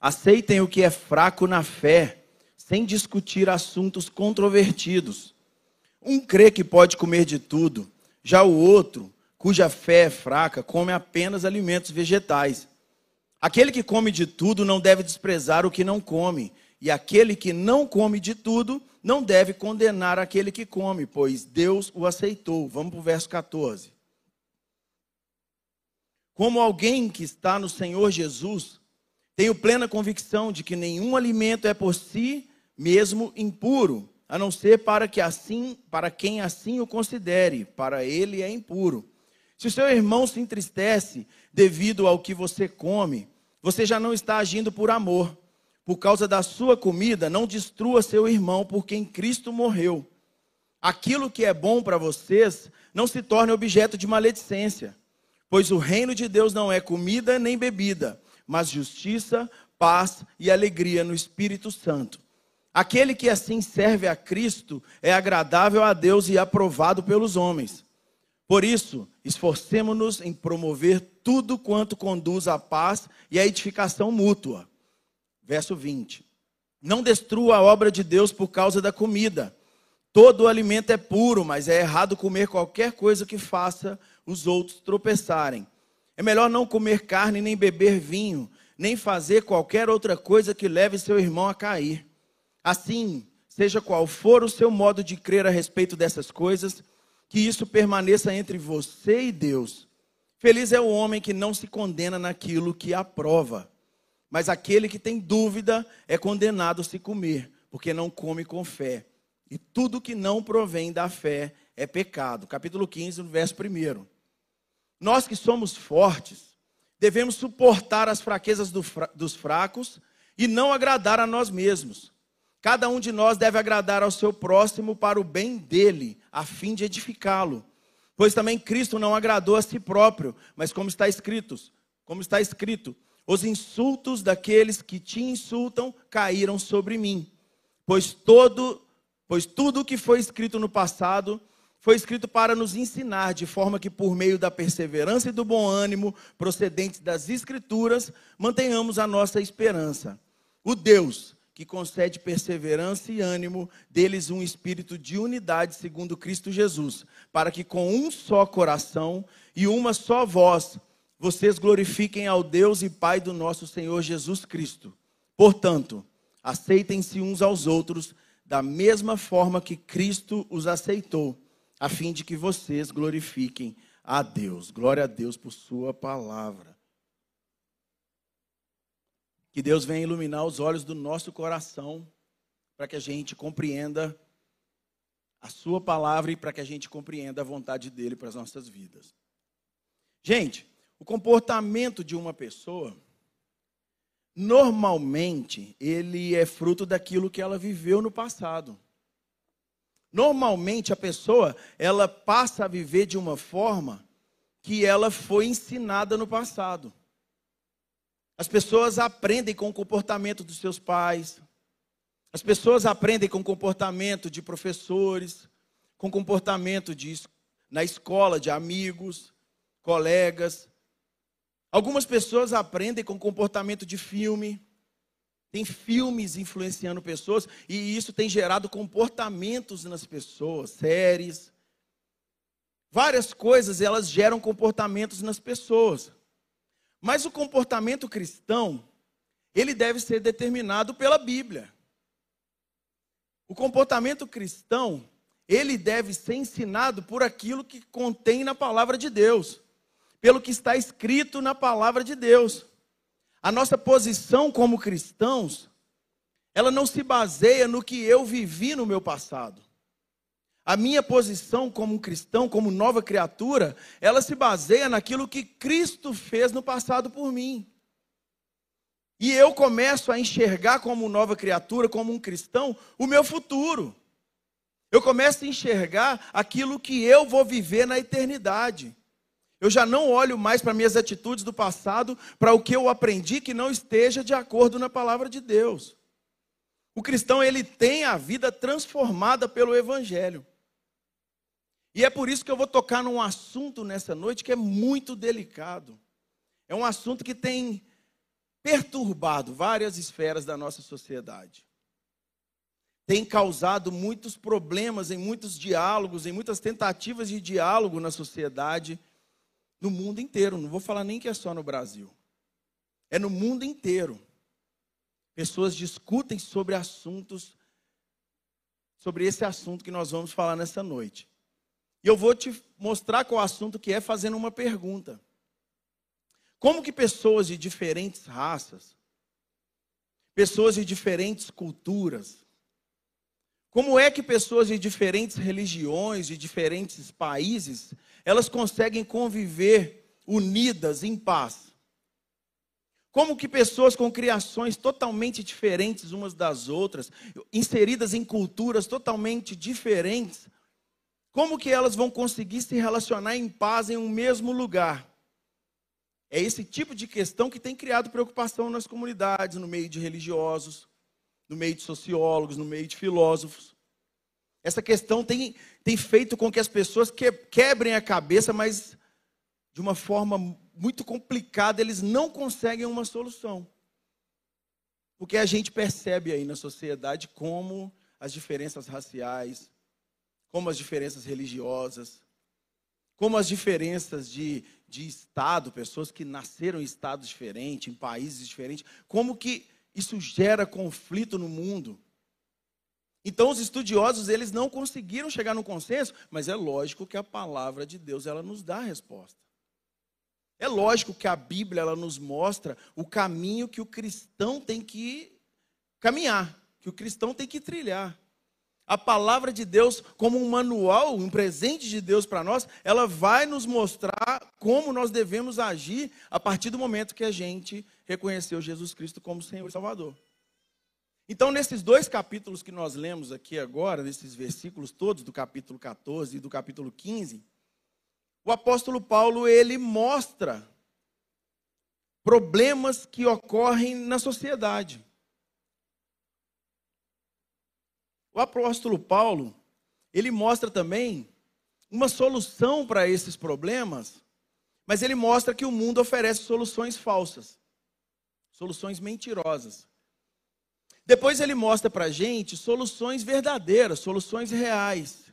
Aceitem o que é fraco na fé, sem discutir assuntos controvertidos. Um crê que pode comer de tudo, já o outro, cuja fé é fraca, come apenas alimentos vegetais. Aquele que come de tudo não deve desprezar o que não come, e aquele que não come de tudo não deve condenar aquele que come, pois Deus o aceitou. Vamos para o verso 14. Como alguém que está no Senhor Jesus, tenho plena convicção de que nenhum alimento é por si mesmo impuro, a não ser para que assim, para quem assim o considere, para ele é impuro. Se o seu irmão se entristece devido ao que você come, você já não está agindo por amor. Por causa da sua comida, não destrua seu irmão por quem Cristo morreu. Aquilo que é bom para vocês não se torne objeto de maledicência. Pois o reino de Deus não é comida nem bebida, mas justiça, paz e alegria no Espírito Santo. Aquele que assim serve a Cristo é agradável a Deus e aprovado pelos homens. Por isso, esforcemo-nos em promover tudo quanto conduz à paz e à edificação mútua. Verso 20. Não destrua a obra de Deus por causa da comida. Todo alimento é puro, mas é errado comer qualquer coisa que faça os outros tropeçarem. É melhor não comer carne, nem beber vinho, nem fazer qualquer outra coisa que leve seu irmão a cair. Assim, seja qual for o seu modo de crer a respeito dessas coisas, que isso permaneça entre você e Deus. Feliz é o homem que não se condena naquilo que aprova. Mas aquele que tem dúvida é condenado se comer, porque não come com fé. E tudo que não provém da fé é pecado. Capítulo 15, no verso 1. Nós que somos fortes, devemos suportar as fraquezas do dos fracos e não agradar a nós mesmos. Cada um de nós deve agradar ao seu próximo para o bem dele, a fim de edificá-lo. Pois também Cristo não agradou a si próprio, mas como está escrito, como está escrito, os insultos daqueles que te insultam caíram sobre mim. Pois todo, pois tudo o que foi escrito no passado foi escrito para nos ensinar, de forma que, por meio da perseverança e do bom ânimo procedentes das Escrituras, mantenhamos a nossa esperança. O Deus que concede perseverança e ânimo, deles um espírito de unidade segundo Cristo Jesus, para que com um só coração e uma só voz vocês glorifiquem ao Deus e Pai do nosso Senhor Jesus Cristo. Portanto, aceitem-se uns aos outros da mesma forma que Cristo os aceitou a fim de que vocês glorifiquem a Deus. Glória a Deus por Sua palavra. Que Deus venha iluminar os olhos do nosso coração, para que a gente compreenda a Sua palavra e para que a gente compreenda a vontade dEle para as nossas vidas. Gente, o comportamento de uma pessoa, normalmente, ele é fruto daquilo que ela viveu no passado. Normalmente a pessoa, ela passa a viver de uma forma que ela foi ensinada no passado. As pessoas aprendem com o comportamento dos seus pais. As pessoas aprendem com o comportamento de professores, com o comportamento de, na escola de amigos, colegas. Algumas pessoas aprendem com o comportamento de filme. Tem filmes influenciando pessoas e isso tem gerado comportamentos nas pessoas, séries. Várias coisas, elas geram comportamentos nas pessoas. Mas o comportamento cristão, ele deve ser determinado pela Bíblia. O comportamento cristão, ele deve ser ensinado por aquilo que contém na palavra de Deus, pelo que está escrito na palavra de Deus. A nossa posição como cristãos, ela não se baseia no que eu vivi no meu passado. A minha posição como cristão, como nova criatura, ela se baseia naquilo que Cristo fez no passado por mim. E eu começo a enxergar como nova criatura, como um cristão, o meu futuro. Eu começo a enxergar aquilo que eu vou viver na eternidade. Eu já não olho mais para minhas atitudes do passado, para o que eu aprendi que não esteja de acordo na palavra de Deus. O cristão ele tem a vida transformada pelo evangelho. E é por isso que eu vou tocar num assunto nessa noite que é muito delicado. É um assunto que tem perturbado várias esferas da nossa sociedade. Tem causado muitos problemas em muitos diálogos, em muitas tentativas de diálogo na sociedade, no mundo inteiro. Não vou falar nem que é só no Brasil. É no mundo inteiro. Pessoas discutem sobre assuntos, sobre esse assunto que nós vamos falar nessa noite. E eu vou te mostrar qual assunto que é fazendo uma pergunta. Como que pessoas de diferentes raças, pessoas de diferentes culturas, como é que pessoas de diferentes religiões, de diferentes países, elas conseguem conviver unidas em paz? Como que pessoas com criações totalmente diferentes umas das outras, inseridas em culturas totalmente diferentes, como que elas vão conseguir se relacionar em paz em um mesmo lugar? É esse tipo de questão que tem criado preocupação nas comunidades, no meio de religiosos, no meio de sociólogos, no meio de filósofos. Essa questão tem, tem feito com que as pessoas que, quebrem a cabeça, mas de uma forma muito complicada, eles não conseguem uma solução. Porque a gente percebe aí na sociedade como as diferenças raciais, como as diferenças religiosas, como as diferenças de, de estado, pessoas que nasceram em estados diferentes, em países diferentes, como que isso gera conflito no mundo. Então os estudiosos, eles não conseguiram chegar no consenso, mas é lógico que a palavra de Deus, ela nos dá a resposta. É lógico que a Bíblia, ela nos mostra o caminho que o cristão tem que caminhar, que o cristão tem que trilhar a palavra de Deus como um manual, um presente de Deus para nós, ela vai nos mostrar como nós devemos agir a partir do momento que a gente reconheceu Jesus Cristo como Senhor e Salvador. Então, nesses dois capítulos que nós lemos aqui agora, nesses versículos todos do capítulo 14 e do capítulo 15, o apóstolo Paulo ele mostra problemas que ocorrem na sociedade. O apóstolo Paulo, ele mostra também uma solução para esses problemas, mas ele mostra que o mundo oferece soluções falsas, soluções mentirosas. Depois ele mostra para a gente soluções verdadeiras, soluções reais.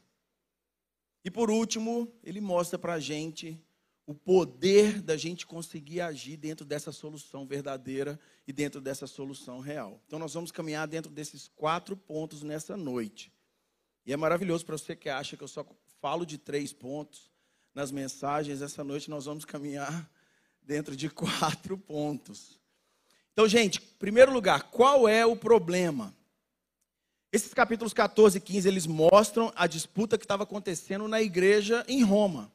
E por último, ele mostra para a gente o poder da gente conseguir agir dentro dessa solução verdadeira e dentro dessa solução real. Então, nós vamos caminhar dentro desses quatro pontos nessa noite. E é maravilhoso para você que acha que eu só falo de três pontos nas mensagens. Essa noite nós vamos caminhar dentro de quatro pontos. Então, gente, em primeiro lugar, qual é o problema? Esses capítulos 14 e 15, eles mostram a disputa que estava acontecendo na igreja em Roma.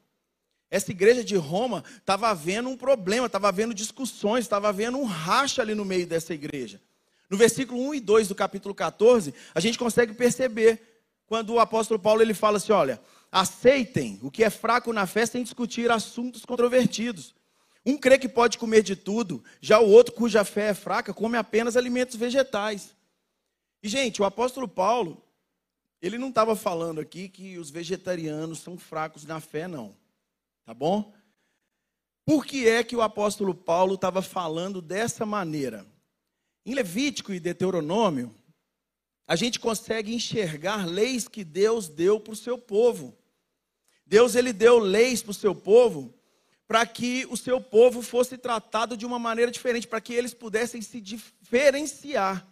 Essa igreja de Roma estava havendo um problema, estava havendo discussões, estava havendo um racha ali no meio dessa igreja. No versículo 1 e 2 do capítulo 14, a gente consegue perceber quando o apóstolo Paulo ele fala assim: olha, aceitem o que é fraco na fé sem discutir assuntos controvertidos. Um crê que pode comer de tudo, já o outro, cuja fé é fraca, come apenas alimentos vegetais. E, gente, o apóstolo Paulo, ele não estava falando aqui que os vegetarianos são fracos na fé, não. Tá bom? Por que é que o apóstolo Paulo estava falando dessa maneira? Em Levítico e Deuteronômio, a gente consegue enxergar leis que Deus deu para o seu povo. Deus ele deu leis para o seu povo para que o seu povo fosse tratado de uma maneira diferente, para que eles pudessem se diferenciar.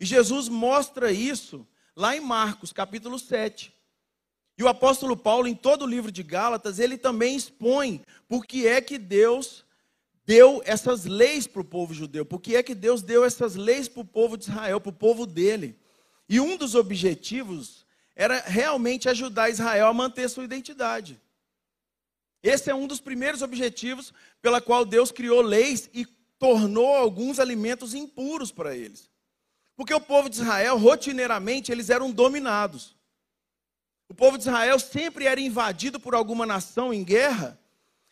E Jesus mostra isso lá em Marcos, capítulo 7. E o apóstolo Paulo, em todo o livro de Gálatas, ele também expõe por que é que Deus deu essas leis para o povo judeu, por que é que Deus deu essas leis para o povo de Israel, para o povo dele. E um dos objetivos era realmente ajudar Israel a manter sua identidade. Esse é um dos primeiros objetivos pela qual Deus criou leis e tornou alguns alimentos impuros para eles. Porque o povo de Israel, rotineiramente, eles eram dominados. O povo de Israel sempre era invadido por alguma nação em guerra.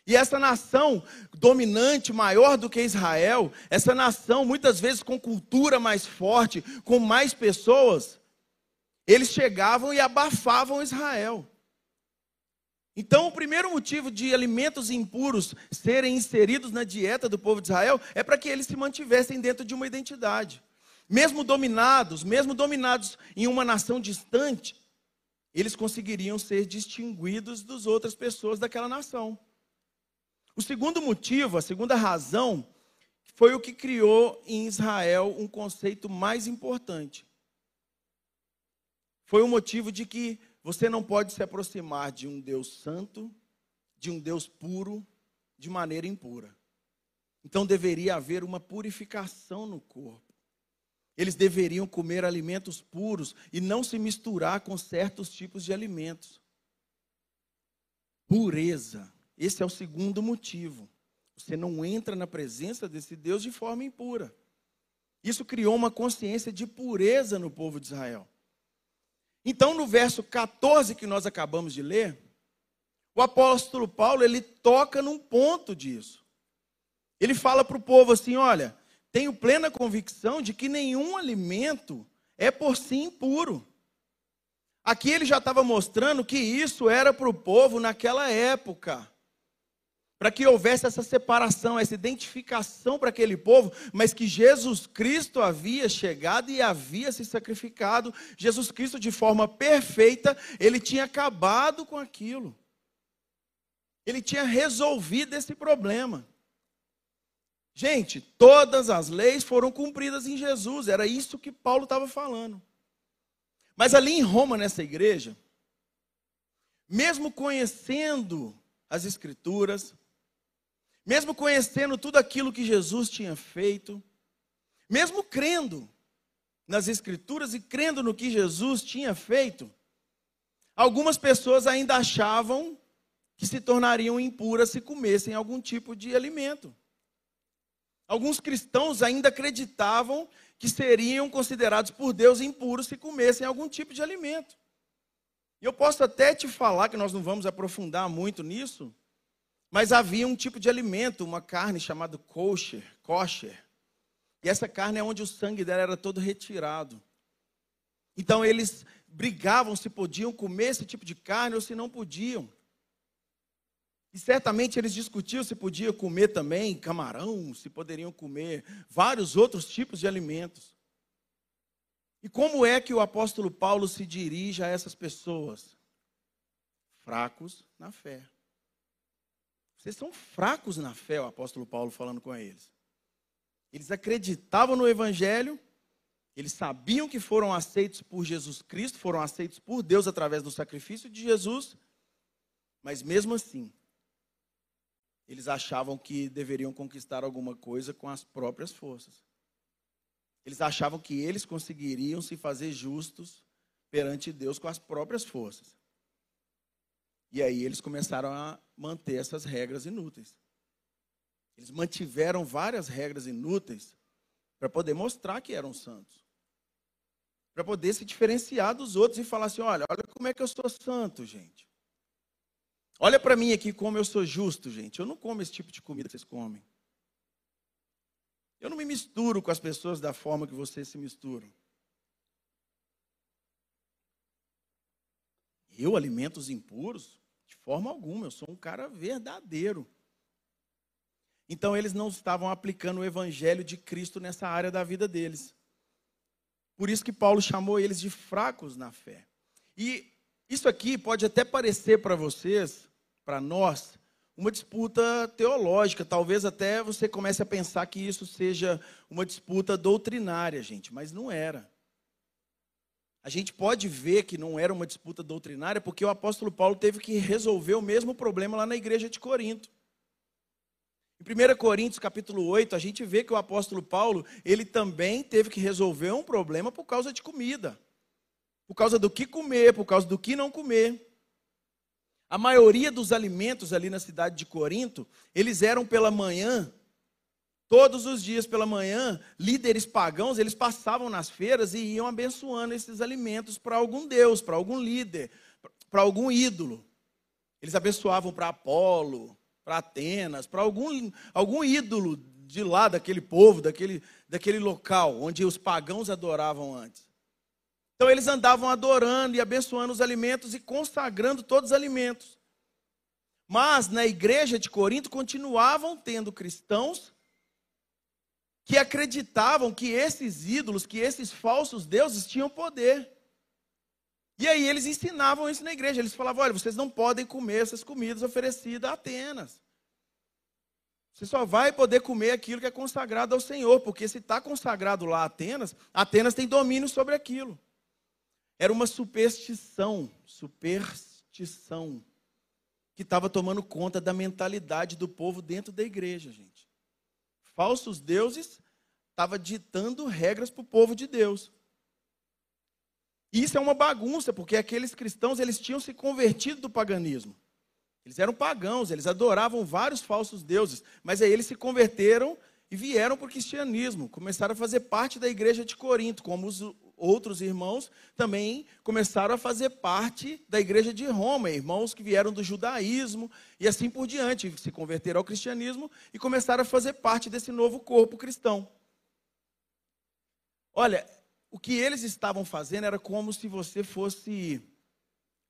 E essa nação dominante, maior do que Israel, essa nação muitas vezes com cultura mais forte, com mais pessoas, eles chegavam e abafavam Israel. Então, o primeiro motivo de alimentos impuros serem inseridos na dieta do povo de Israel é para que eles se mantivessem dentro de uma identidade. Mesmo dominados, mesmo dominados em uma nação distante, eles conseguiriam ser distinguidos das outras pessoas daquela nação. O segundo motivo, a segunda razão, foi o que criou em Israel um conceito mais importante. Foi o motivo de que você não pode se aproximar de um Deus santo, de um Deus puro, de maneira impura. Então deveria haver uma purificação no corpo. Eles deveriam comer alimentos puros e não se misturar com certos tipos de alimentos. Pureza. Esse é o segundo motivo. Você não entra na presença desse Deus de forma impura. Isso criou uma consciência de pureza no povo de Israel. Então, no verso 14 que nós acabamos de ler, o apóstolo Paulo ele toca num ponto disso. Ele fala para o povo assim: olha, tenho plena convicção de que nenhum alimento é por si impuro. Aqui ele já estava mostrando que isso era para o povo naquela época. Para que houvesse essa separação, essa identificação para aquele povo, mas que Jesus Cristo havia chegado e havia se sacrificado. Jesus Cristo, de forma perfeita, ele tinha acabado com aquilo. Ele tinha resolvido esse problema. Gente, todas as leis foram cumpridas em Jesus, era isso que Paulo estava falando. Mas ali em Roma, nessa igreja, mesmo conhecendo as Escrituras, mesmo conhecendo tudo aquilo que Jesus tinha feito, mesmo crendo nas Escrituras e crendo no que Jesus tinha feito, algumas pessoas ainda achavam que se tornariam impuras se comessem algum tipo de alimento. Alguns cristãos ainda acreditavam que seriam considerados por Deus impuros se comessem algum tipo de alimento. E eu posso até te falar que nós não vamos aprofundar muito nisso, mas havia um tipo de alimento, uma carne chamada kosher, kosher. E essa carne é onde o sangue dela era todo retirado. Então eles brigavam se podiam comer esse tipo de carne ou se não podiam. E certamente eles discutiam se podia comer também camarão, se poderiam comer vários outros tipos de alimentos. E como é que o apóstolo Paulo se dirige a essas pessoas? Fracos na fé. Vocês são fracos na fé, o apóstolo Paulo falando com eles. Eles acreditavam no evangelho, eles sabiam que foram aceitos por Jesus Cristo, foram aceitos por Deus através do sacrifício de Jesus, mas mesmo assim, eles achavam que deveriam conquistar alguma coisa com as próprias forças. Eles achavam que eles conseguiriam se fazer justos perante Deus com as próprias forças. E aí eles começaram a manter essas regras inúteis. Eles mantiveram várias regras inúteis para poder mostrar que eram santos. Para poder se diferenciar dos outros e falar assim: olha, olha como é que eu sou santo, gente. Olha para mim aqui como eu sou justo, gente. Eu não como esse tipo de comida que vocês comem. Eu não me misturo com as pessoas da forma que vocês se misturam. Eu alimento os impuros? De forma alguma, eu sou um cara verdadeiro. Então eles não estavam aplicando o evangelho de Cristo nessa área da vida deles. Por isso que Paulo chamou eles de fracos na fé. E isso aqui pode até parecer para vocês para nós uma disputa teológica. Talvez até você comece a pensar que isso seja uma disputa doutrinária, gente, mas não era. A gente pode ver que não era uma disputa doutrinária porque o apóstolo Paulo teve que resolver o mesmo problema lá na igreja de Corinto. Em 1 Coríntios capítulo 8, a gente vê que o apóstolo Paulo, ele também teve que resolver um problema por causa de comida. Por causa do que comer, por causa do que não comer. A maioria dos alimentos ali na cidade de Corinto, eles eram pela manhã, todos os dias pela manhã, líderes pagãos, eles passavam nas feiras e iam abençoando esses alimentos para algum deus, para algum líder, para algum ídolo. Eles abençoavam para Apolo, para Atenas, para algum, algum ídolo de lá, daquele povo, daquele, daquele local onde os pagãos adoravam antes. Então eles andavam adorando e abençoando os alimentos e consagrando todos os alimentos. Mas na igreja de Corinto continuavam tendo cristãos que acreditavam que esses ídolos, que esses falsos deuses tinham poder. E aí eles ensinavam isso na igreja. Eles falavam: olha, vocês não podem comer essas comidas oferecidas a Atenas. Você só vai poder comer aquilo que é consagrado ao Senhor, porque se está consagrado lá a Atenas, Atenas tem domínio sobre aquilo. Era uma superstição, superstição, que estava tomando conta da mentalidade do povo dentro da igreja, gente. Falsos deuses estava ditando regras para o povo de Deus. Isso é uma bagunça, porque aqueles cristãos eles tinham se convertido do paganismo. Eles eram pagãos, eles adoravam vários falsos deuses, mas aí eles se converteram e vieram para o cristianismo, começaram a fazer parte da igreja de Corinto, como os outros irmãos também começaram a fazer parte da igreja de Roma, irmãos que vieram do judaísmo e assim por diante, se converteram ao cristianismo e começaram a fazer parte desse novo corpo cristão. Olha, o que eles estavam fazendo era como se você fosse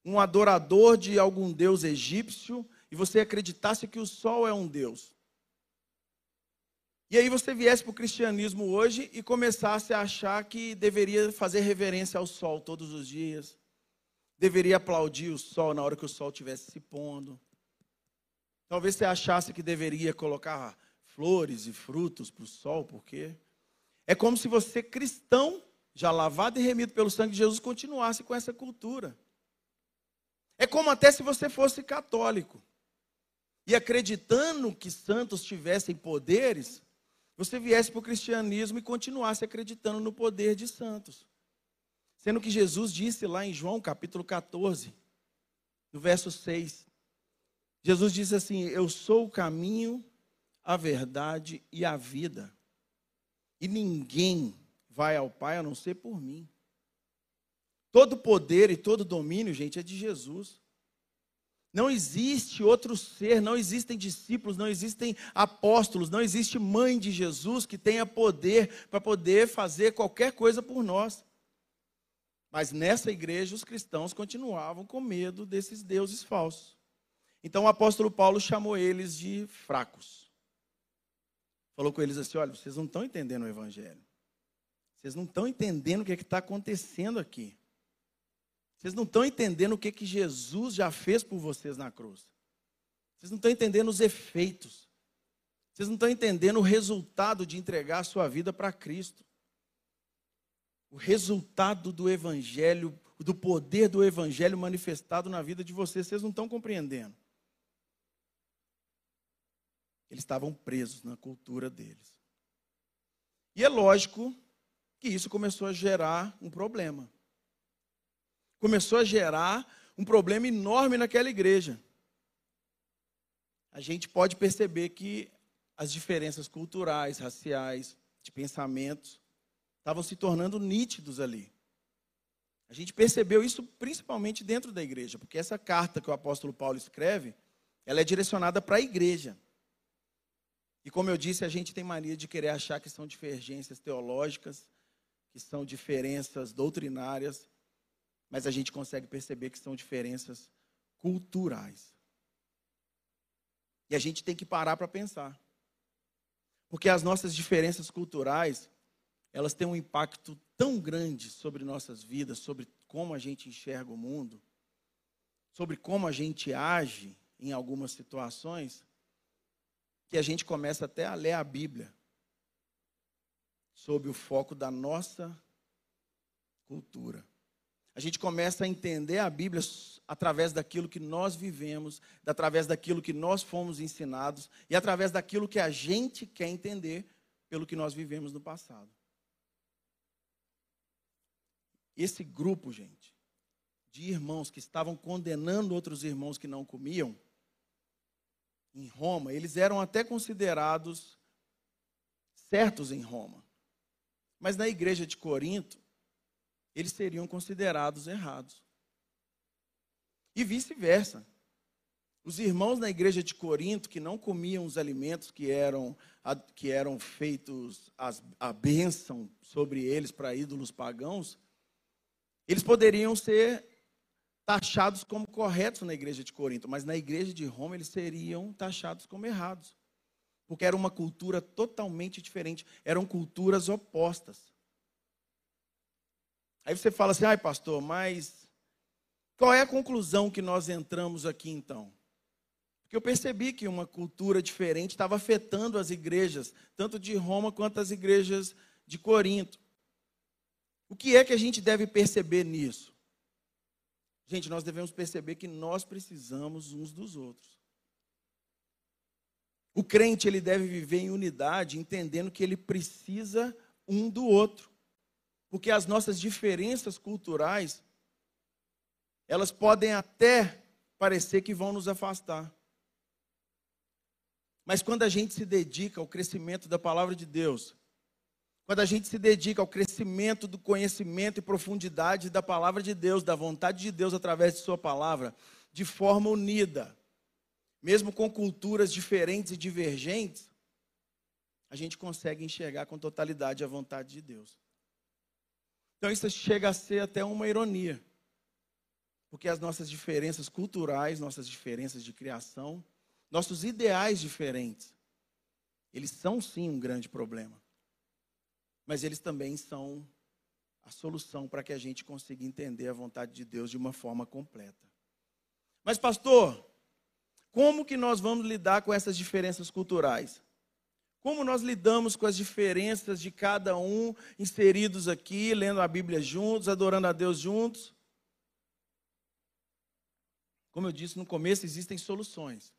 um adorador de algum deus egípcio e você acreditasse que o sol é um deus. E aí você viesse para o cristianismo hoje e começasse a achar que deveria fazer reverência ao sol todos os dias, deveria aplaudir o sol na hora que o sol estivesse se pondo. Talvez você achasse que deveria colocar flores e frutos para o sol, porque é como se você, cristão, já lavado e remido pelo sangue de Jesus, continuasse com essa cultura. É como até se você fosse católico e acreditando que santos tivessem poderes, você viesse para o cristianismo e continuasse acreditando no poder de santos. Sendo que Jesus disse lá em João capítulo 14, no verso 6, Jesus disse assim: Eu sou o caminho, a verdade e a vida. E ninguém vai ao Pai a não ser por mim. Todo poder e todo domínio, gente, é de Jesus. Não existe outro ser, não existem discípulos, não existem apóstolos, não existe mãe de Jesus que tenha poder para poder fazer qualquer coisa por nós. Mas nessa igreja os cristãos continuavam com medo desses deuses falsos. Então o apóstolo Paulo chamou eles de fracos. Falou com eles assim: olha, vocês não estão entendendo o evangelho. Vocês não estão entendendo o que é está acontecendo aqui. Vocês não estão entendendo o que, que Jesus já fez por vocês na cruz. Vocês não estão entendendo os efeitos. Vocês não estão entendendo o resultado de entregar a sua vida para Cristo. O resultado do Evangelho, do poder do Evangelho manifestado na vida de vocês, vocês não estão compreendendo. Eles estavam presos na cultura deles. E é lógico que isso começou a gerar um problema começou a gerar um problema enorme naquela igreja. A gente pode perceber que as diferenças culturais, raciais, de pensamentos, estavam se tornando nítidos ali. A gente percebeu isso principalmente dentro da igreja, porque essa carta que o apóstolo Paulo escreve, ela é direcionada para a igreja. E como eu disse, a gente tem mania de querer achar que são divergências teológicas, que são diferenças doutrinárias, mas a gente consegue perceber que são diferenças culturais. E a gente tem que parar para pensar. Porque as nossas diferenças culturais, elas têm um impacto tão grande sobre nossas vidas, sobre como a gente enxerga o mundo, sobre como a gente age em algumas situações, que a gente começa até a ler a Bíblia sob o foco da nossa cultura. A gente começa a entender a Bíblia através daquilo que nós vivemos, através daquilo que nós fomos ensinados e através daquilo que a gente quer entender pelo que nós vivemos no passado. Esse grupo, gente, de irmãos que estavam condenando outros irmãos que não comiam, em Roma, eles eram até considerados certos em Roma. Mas na igreja de Corinto, eles seriam considerados errados. E vice-versa. Os irmãos na igreja de Corinto, que não comiam os alimentos que eram, que eram feitos as, a bênção sobre eles para ídolos pagãos, eles poderiam ser taxados como corretos na igreja de Corinto, mas na igreja de Roma eles seriam taxados como errados. Porque era uma cultura totalmente diferente, eram culturas opostas. Aí você fala assim: ai, pastor, mas qual é a conclusão que nós entramos aqui então? Porque eu percebi que uma cultura diferente estava afetando as igrejas, tanto de Roma quanto as igrejas de Corinto. O que é que a gente deve perceber nisso? Gente, nós devemos perceber que nós precisamos uns dos outros. O crente ele deve viver em unidade, entendendo que ele precisa um do outro. Porque as nossas diferenças culturais, elas podem até parecer que vão nos afastar. Mas quando a gente se dedica ao crescimento da palavra de Deus, quando a gente se dedica ao crescimento do conhecimento e profundidade da palavra de Deus, da vontade de Deus através de Sua palavra, de forma unida, mesmo com culturas diferentes e divergentes, a gente consegue enxergar com totalidade a vontade de Deus. Então isso chega a ser até uma ironia, porque as nossas diferenças culturais, nossas diferenças de criação, nossos ideais diferentes, eles são sim um grande problema mas eles também são a solução para que a gente consiga entender a vontade de Deus de uma forma completa. Mas, pastor, como que nós vamos lidar com essas diferenças culturais? Como nós lidamos com as diferenças de cada um inseridos aqui, lendo a Bíblia juntos, adorando a Deus juntos? Como eu disse no começo, existem soluções.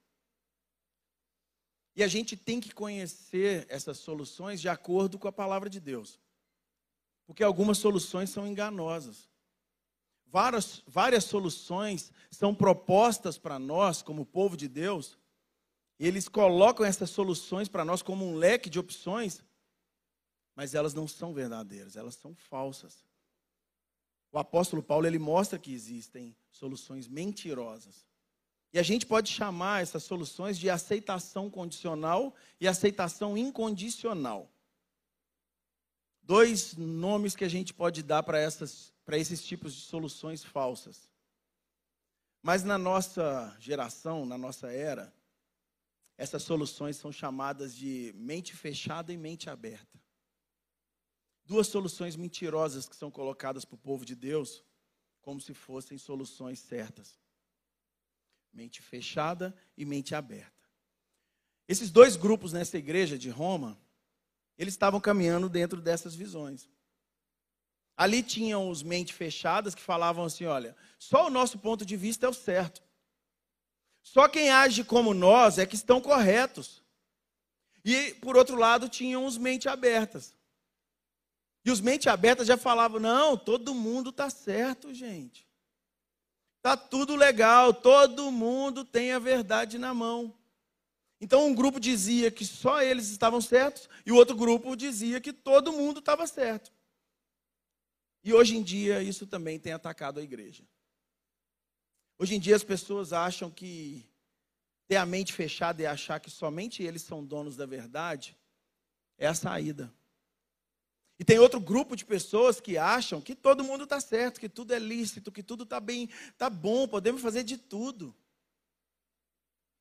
E a gente tem que conhecer essas soluções de acordo com a palavra de Deus. Porque algumas soluções são enganosas. Várias, várias soluções são propostas para nós, como povo de Deus. Eles colocam essas soluções para nós como um leque de opções, mas elas não são verdadeiras, elas são falsas. O apóstolo Paulo ele mostra que existem soluções mentirosas. E a gente pode chamar essas soluções de aceitação condicional e aceitação incondicional. Dois nomes que a gente pode dar para esses tipos de soluções falsas. Mas na nossa geração, na nossa era, essas soluções são chamadas de mente fechada e mente aberta. Duas soluções mentirosas que são colocadas para o povo de Deus como se fossem soluções certas mente fechada e mente aberta. Esses dois grupos nessa igreja de Roma, eles estavam caminhando dentro dessas visões. Ali tinham os mente fechadas que falavam assim: olha, só o nosso ponto de vista é o certo. Só quem age como nós é que estão corretos. E, por outro lado, tinham os mente abertas. E os mente abertas já falavam: não, todo mundo está certo, gente. Está tudo legal, todo mundo tem a verdade na mão. Então um grupo dizia que só eles estavam certos e o outro grupo dizia que todo mundo estava certo. E hoje em dia isso também tem atacado a igreja. Hoje em dia as pessoas acham que ter a mente fechada e achar que somente eles são donos da verdade é a saída. E tem outro grupo de pessoas que acham que todo mundo está certo, que tudo é lícito, que tudo está bem, está bom, podemos fazer de tudo.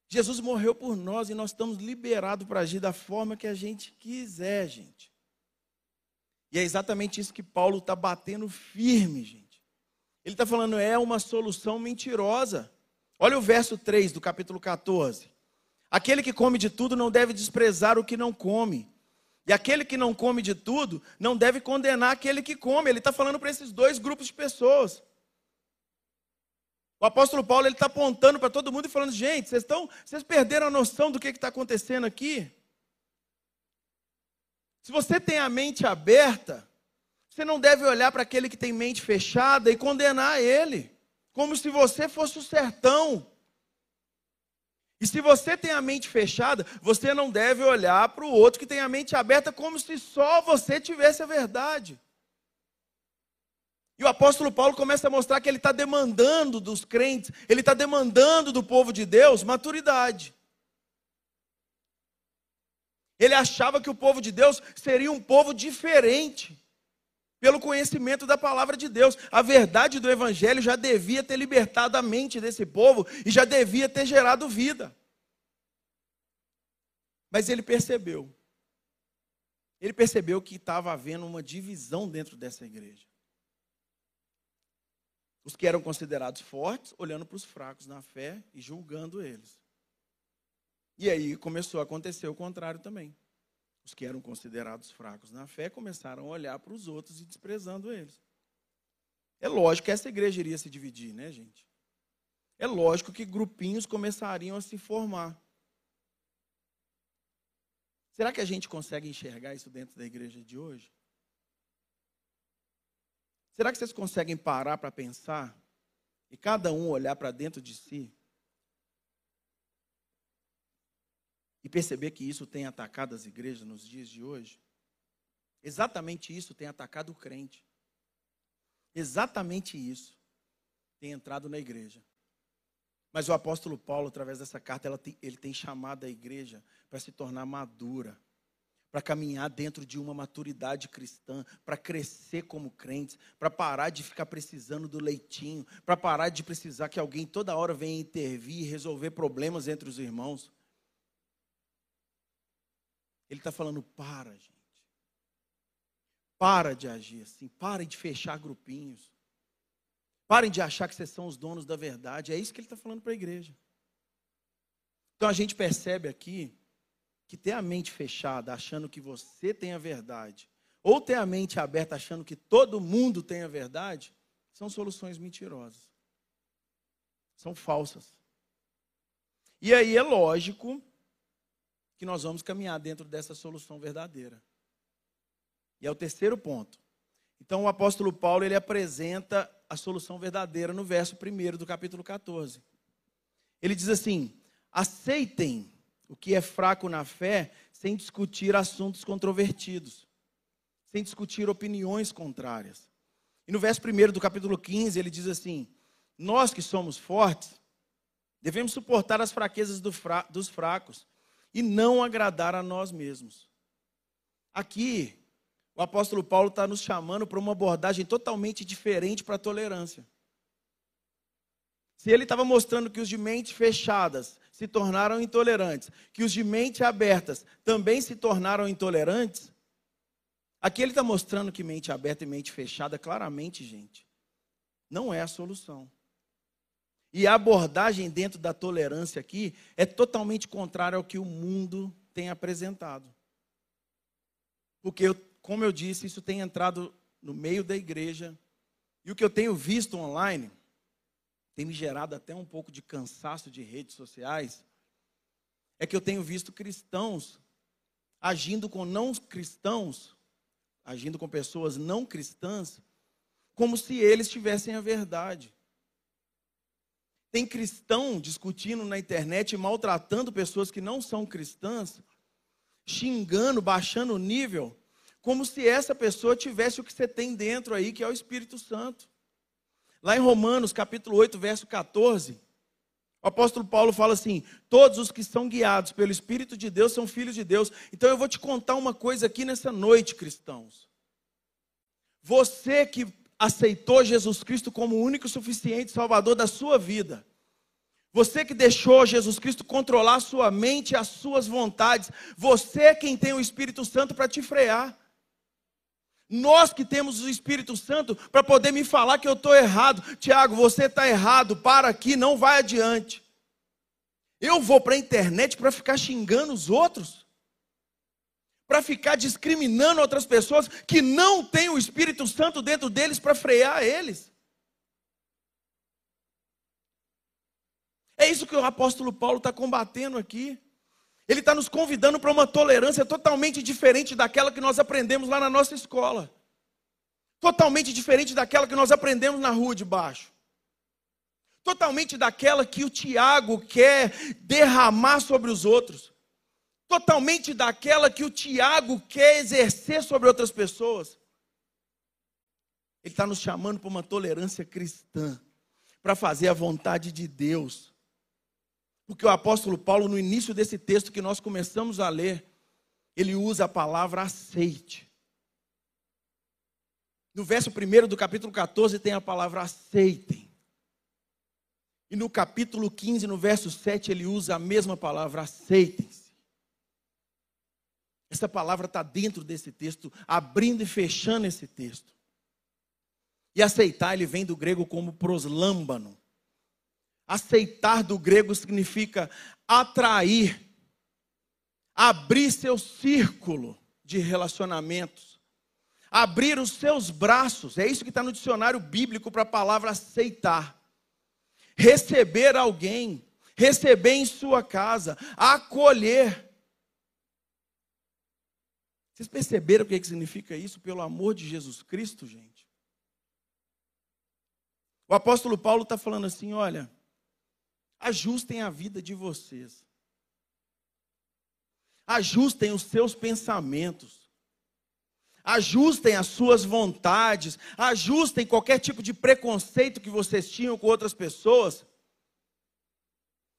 Jesus morreu por nós e nós estamos liberados para agir da forma que a gente quiser, gente. E é exatamente isso que Paulo está batendo firme, gente. Ele está falando, é uma solução mentirosa. Olha o verso 3 do capítulo 14. Aquele que come de tudo não deve desprezar o que não come e aquele que não come de tudo não deve condenar aquele que come. Ele está falando para esses dois grupos de pessoas. O apóstolo Paulo ele está apontando para todo mundo e falando: gente, vocês estão, vocês perderam a noção do que está acontecendo aqui? Se você tem a mente aberta, você não deve olhar para aquele que tem mente fechada e condenar ele, como se você fosse o sertão. E se você tem a mente fechada, você não deve olhar para o outro que tem a mente aberta como se só você tivesse a verdade. E o apóstolo Paulo começa a mostrar que ele está demandando dos crentes, ele está demandando do povo de Deus maturidade. Ele achava que o povo de Deus seria um povo diferente. Pelo conhecimento da palavra de Deus. A verdade do Evangelho já devia ter libertado a mente desse povo e já devia ter gerado vida. Mas ele percebeu. Ele percebeu que estava havendo uma divisão dentro dessa igreja. Os que eram considerados fortes, olhando para os fracos na fé e julgando eles. E aí começou a acontecer o contrário também. Os que eram considerados fracos na fé começaram a olhar para os outros e desprezando eles. É lógico que essa igreja iria se dividir, né, gente? É lógico que grupinhos começariam a se formar. Será que a gente consegue enxergar isso dentro da igreja de hoje? Será que vocês conseguem parar para pensar e cada um olhar para dentro de si e perceber que isso tem atacado as igrejas nos dias de hoje? Exatamente isso tem atacado o crente. Exatamente isso tem entrado na igreja. Mas o apóstolo Paulo, através dessa carta, ele tem chamado a igreja para se tornar madura, para caminhar dentro de uma maturidade cristã, para crescer como crentes, para parar de ficar precisando do leitinho, para parar de precisar que alguém toda hora venha intervir e resolver problemas entre os irmãos. Ele está falando: para, gente. Para de agir assim. Parem de fechar grupinhos. Parem de achar que vocês são os donos da verdade. É isso que ele está falando para a igreja. Então a gente percebe aqui que ter a mente fechada, achando que você tem a verdade, ou ter a mente aberta, achando que todo mundo tem a verdade, são soluções mentirosas. São falsas. E aí é lógico que nós vamos caminhar dentro dessa solução verdadeira. E é o terceiro ponto. Então o apóstolo Paulo ele apresenta a solução verdadeira no verso 1 do capítulo 14. Ele diz assim: aceitem o que é fraco na fé sem discutir assuntos controvertidos, sem discutir opiniões contrárias. E no verso 1 do capítulo 15 ele diz assim: Nós que somos fortes, devemos suportar as fraquezas dos fracos e não agradar a nós mesmos. Aqui, o apóstolo Paulo está nos chamando para uma abordagem totalmente diferente para a tolerância. Se ele estava mostrando que os de mente fechadas se tornaram intolerantes, que os de mente abertas também se tornaram intolerantes, aqui ele está mostrando que mente aberta e mente fechada, claramente, gente, não é a solução. E a abordagem dentro da tolerância aqui é totalmente contrária ao que o mundo tem apresentado. Porque, como eu disse, isso tem entrado no meio da igreja. E o que eu tenho visto online tem me gerado até um pouco de cansaço de redes sociais. É que eu tenho visto cristãos agindo com não cristãos, agindo com pessoas não cristãs, como se eles tivessem a verdade. Tem cristão discutindo na internet, maltratando pessoas que não são cristãs, xingando, baixando o nível, como se essa pessoa tivesse o que você tem dentro aí, que é o Espírito Santo. Lá em Romanos, capítulo 8, verso 14, o apóstolo Paulo fala assim: todos os que são guiados pelo Espírito de Deus são filhos de Deus. Então eu vou te contar uma coisa aqui nessa noite, cristãos. Você que aceitou Jesus Cristo como o único e suficiente Salvador da sua vida. Você que deixou Jesus Cristo controlar sua mente e as suas vontades. Você é quem tem o Espírito Santo para te frear. Nós que temos o Espírito Santo para poder me falar que eu estou errado. Tiago, você está errado, para aqui, não vai adiante. Eu vou para a internet para ficar xingando os outros? Para ficar discriminando outras pessoas que não têm o Espírito Santo dentro deles para frear eles. É isso que o apóstolo Paulo está combatendo aqui. Ele está nos convidando para uma tolerância totalmente diferente daquela que nós aprendemos lá na nossa escola. Totalmente diferente daquela que nós aprendemos na rua de baixo. Totalmente daquela que o Tiago quer derramar sobre os outros totalmente daquela que o Tiago quer exercer sobre outras pessoas. Ele está nos chamando para uma tolerância cristã, para fazer a vontade de Deus. Porque o apóstolo Paulo, no início desse texto que nós começamos a ler, ele usa a palavra aceite. No verso 1 do capítulo 14 tem a palavra aceitem. E no capítulo 15, no verso 7, ele usa a mesma palavra, aceitem-se. Essa palavra está dentro desse texto, abrindo e fechando esse texto. E aceitar, ele vem do grego como proslâmbano. Aceitar do grego significa atrair, abrir seu círculo de relacionamentos, abrir os seus braços. É isso que está no dicionário bíblico para a palavra aceitar receber alguém, receber em sua casa, acolher. Vocês perceberam o que significa isso? Pelo amor de Jesus Cristo, gente. O apóstolo Paulo está falando assim: olha, ajustem a vida de vocês, ajustem os seus pensamentos, Ajustem as suas vontades, ajustem qualquer tipo de preconceito que vocês tinham com outras pessoas.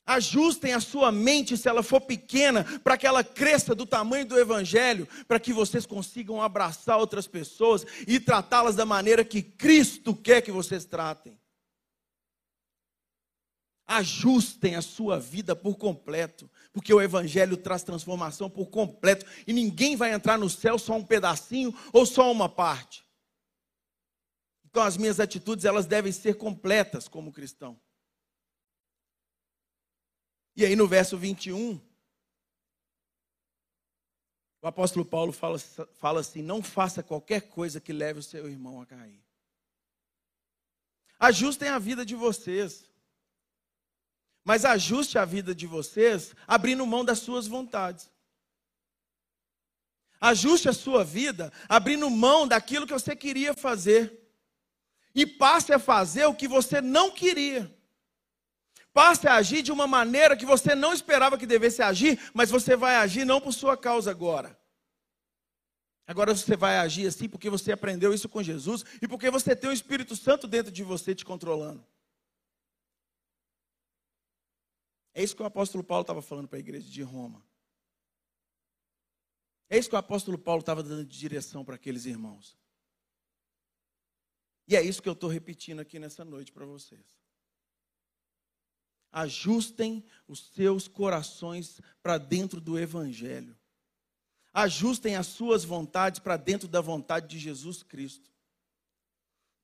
Ajustem a sua mente, se ela for pequena, para que ela cresça do tamanho do Evangelho, para que vocês consigam abraçar outras pessoas e tratá-las da maneira que Cristo quer que vocês tratem. Ajustem a sua vida por completo porque o Evangelho traz transformação por completo e ninguém vai entrar no céu só um pedacinho ou só uma parte. Então as minhas atitudes elas devem ser completas como cristão. E aí no verso 21, o apóstolo Paulo fala, fala assim: não faça qualquer coisa que leve o seu irmão a cair. Ajustem a vida de vocês. Mas ajuste a vida de vocês abrindo mão das suas vontades. Ajuste a sua vida abrindo mão daquilo que você queria fazer. E passe a fazer o que você não queria. Passe a agir de uma maneira que você não esperava que devesse agir, mas você vai agir não por sua causa agora. Agora você vai agir assim porque você aprendeu isso com Jesus e porque você tem o Espírito Santo dentro de você te controlando. É isso que o apóstolo Paulo estava falando para a igreja de Roma. É isso que o apóstolo Paulo estava dando de direção para aqueles irmãos. E é isso que eu estou repetindo aqui nessa noite para vocês. Ajustem os seus corações para dentro do Evangelho. Ajustem as suas vontades para dentro da vontade de Jesus Cristo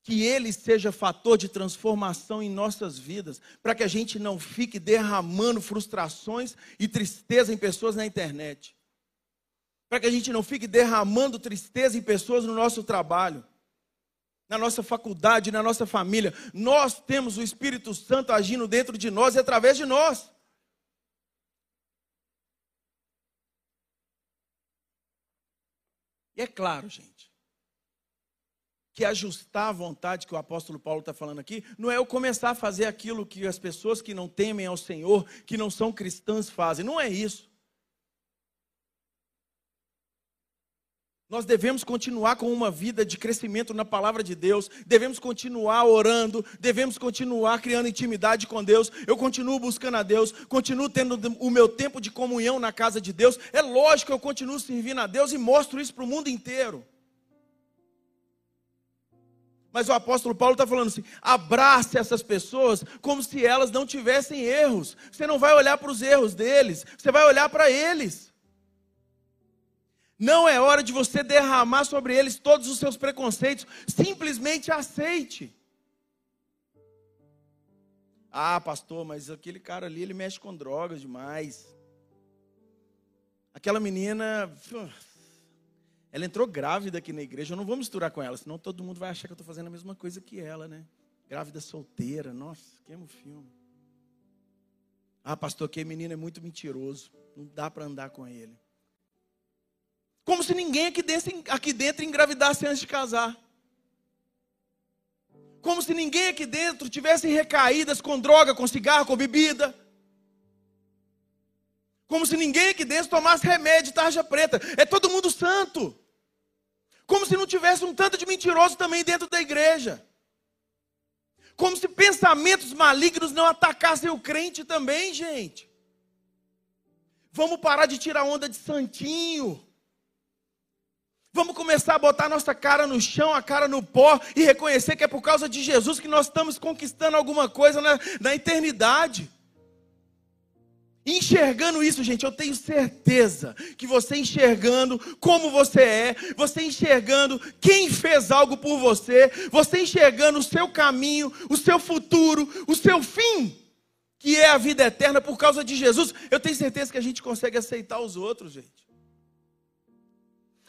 que ele seja fator de transformação em nossas vidas, para que a gente não fique derramando frustrações e tristeza em pessoas na internet. Para que a gente não fique derramando tristeza em pessoas no nosso trabalho, na nossa faculdade, na nossa família. Nós temos o Espírito Santo agindo dentro de nós e através de nós. E é claro, gente, que ajustar a vontade que o apóstolo Paulo está falando aqui, não é eu começar a fazer aquilo que as pessoas que não temem ao Senhor, que não são cristãs, fazem. Não é isso. Nós devemos continuar com uma vida de crescimento na palavra de Deus, devemos continuar orando, devemos continuar criando intimidade com Deus. Eu continuo buscando a Deus, continuo tendo o meu tempo de comunhão na casa de Deus. É lógico que eu continuo servindo a Deus e mostro isso para o mundo inteiro. Mas o apóstolo Paulo está falando assim: abrace essas pessoas como se elas não tivessem erros. Você não vai olhar para os erros deles, você vai olhar para eles. Não é hora de você derramar sobre eles todos os seus preconceitos, simplesmente aceite. Ah, pastor, mas aquele cara ali, ele mexe com drogas demais. Aquela menina, ela entrou grávida aqui na igreja. Eu não vou misturar com ela, senão todo mundo vai achar que eu estou fazendo a mesma coisa que ela, né? Grávida solteira. Nossa, queima o filme. Ah, pastor, que menino é muito mentiroso. Não dá para andar com ele. Como se ninguém aqui dentro, aqui dentro engravidasse antes de casar. Como se ninguém aqui dentro tivesse recaídas com droga, com cigarro, com bebida. Como se ninguém aqui dentro tomasse remédio, tarja preta. É todo mundo santo. Como se não tivesse um tanto de mentiroso também dentro da igreja. Como se pensamentos malignos não atacassem o crente também, gente. Vamos parar de tirar onda de santinho. Vamos começar a botar nossa cara no chão, a cara no pó e reconhecer que é por causa de Jesus que nós estamos conquistando alguma coisa na, na eternidade. Enxergando isso, gente, eu tenho certeza que você enxergando como você é, você enxergando quem fez algo por você, você enxergando o seu caminho, o seu futuro, o seu fim, que é a vida eterna por causa de Jesus, eu tenho certeza que a gente consegue aceitar os outros, gente.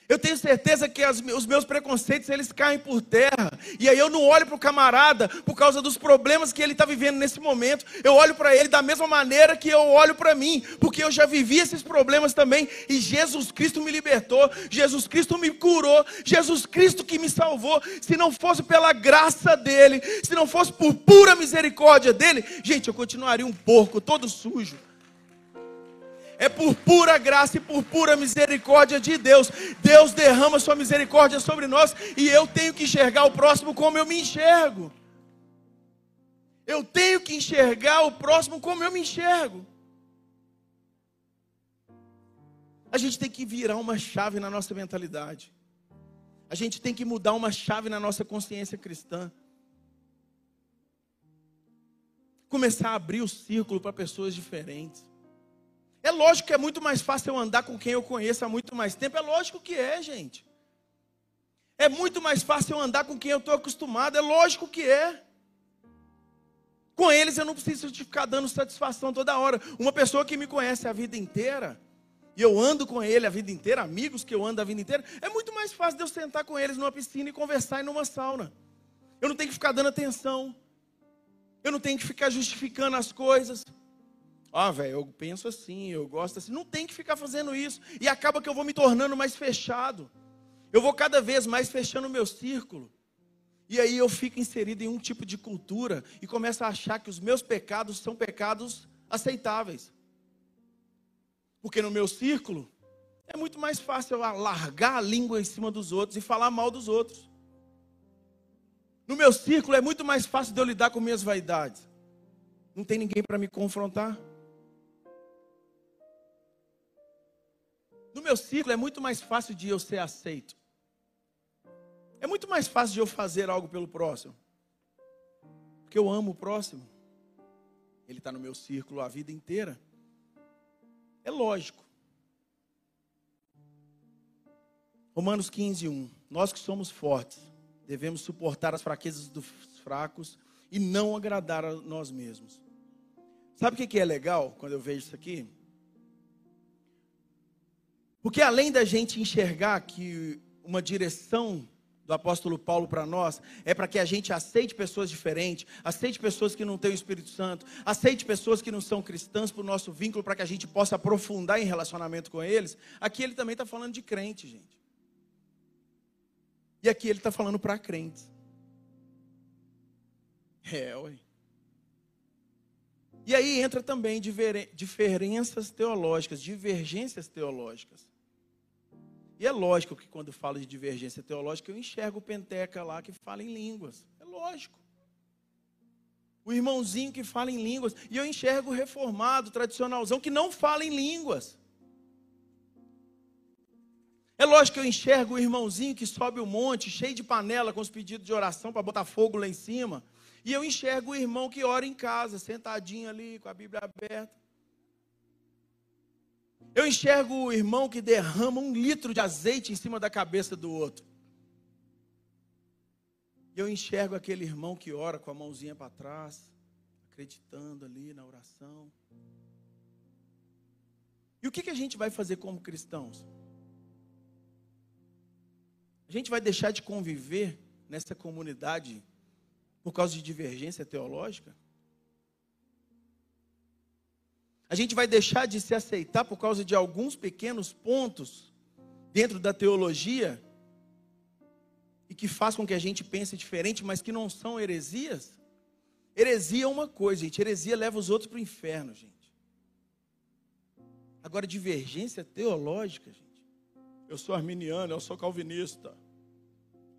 Eu tenho certeza que as, os meus preconceitos eles caem por terra. E aí eu não olho para o camarada por causa dos problemas que ele está vivendo nesse momento. Eu olho para ele da mesma maneira que eu olho para mim, porque eu já vivi esses problemas também. E Jesus Cristo me libertou, Jesus Cristo me curou, Jesus Cristo que me salvou. Se não fosse pela graça dele, se não fosse por pura misericórdia dele, gente, eu continuaria um porco todo sujo é por pura graça e por pura misericórdia de Deus. Deus derrama sua misericórdia sobre nós e eu tenho que enxergar o próximo como eu me enxergo. Eu tenho que enxergar o próximo como eu me enxergo. A gente tem que virar uma chave na nossa mentalidade. A gente tem que mudar uma chave na nossa consciência cristã. Começar a abrir o círculo para pessoas diferentes. É lógico que é muito mais fácil eu andar com quem eu conheço há muito mais tempo. É lógico que é, gente. É muito mais fácil eu andar com quem eu estou acostumado. É lógico que é. Com eles eu não preciso ficar dando satisfação toda hora. Uma pessoa que me conhece a vida inteira, e eu ando com ele a vida inteira, amigos que eu ando a vida inteira, é muito mais fácil de eu sentar com eles numa piscina e conversar em numa sauna. Eu não tenho que ficar dando atenção. Eu não tenho que ficar justificando as coisas. Ah, velho, eu penso assim, eu gosto assim. Não tem que ficar fazendo isso. E acaba que eu vou me tornando mais fechado. Eu vou cada vez mais fechando o meu círculo. E aí eu fico inserido em um tipo de cultura e começo a achar que os meus pecados são pecados aceitáveis. Porque no meu círculo é muito mais fácil eu largar a língua em cima dos outros e falar mal dos outros. No meu círculo é muito mais fácil de eu lidar com minhas vaidades. Não tem ninguém para me confrontar. No meu ciclo é muito mais fácil de eu ser aceito. É muito mais fácil de eu fazer algo pelo próximo. Porque eu amo o próximo. Ele está no meu círculo a vida inteira. É lógico. Romanos 15, 1. Nós que somos fortes, devemos suportar as fraquezas dos fracos e não agradar a nós mesmos. Sabe o que é legal quando eu vejo isso aqui? Porque além da gente enxergar que uma direção do apóstolo Paulo para nós é para que a gente aceite pessoas diferentes, aceite pessoas que não têm o Espírito Santo, aceite pessoas que não são cristãs para o nosso vínculo, para que a gente possa aprofundar em relacionamento com eles. Aqui ele também está falando de crente, gente. E aqui ele está falando para crentes. É, ué. E aí entra também diferenças teológicas, divergências teológicas. E é lógico que quando falo de divergência teológica, eu enxergo o penteca lá que fala em línguas. É lógico. O irmãozinho que fala em línguas. E eu enxergo o reformado, tradicionalzão, que não fala em línguas. É lógico que eu enxergo o irmãozinho que sobe o monte, cheio de panela, com os pedidos de oração para botar fogo lá em cima. E eu enxergo o irmão que ora em casa, sentadinho ali, com a Bíblia aberta. Eu enxergo o irmão que derrama um litro de azeite em cima da cabeça do outro. Eu enxergo aquele irmão que ora com a mãozinha para trás, acreditando ali na oração. E o que, que a gente vai fazer como cristãos? A gente vai deixar de conviver nessa comunidade por causa de divergência teológica? A gente vai deixar de se aceitar por causa de alguns pequenos pontos dentro da teologia e que faz com que a gente pense diferente, mas que não são heresias? Heresia é uma coisa, gente. Heresia leva os outros para o inferno, gente. Agora, divergência teológica, gente. Eu sou arminiano, eu sou calvinista.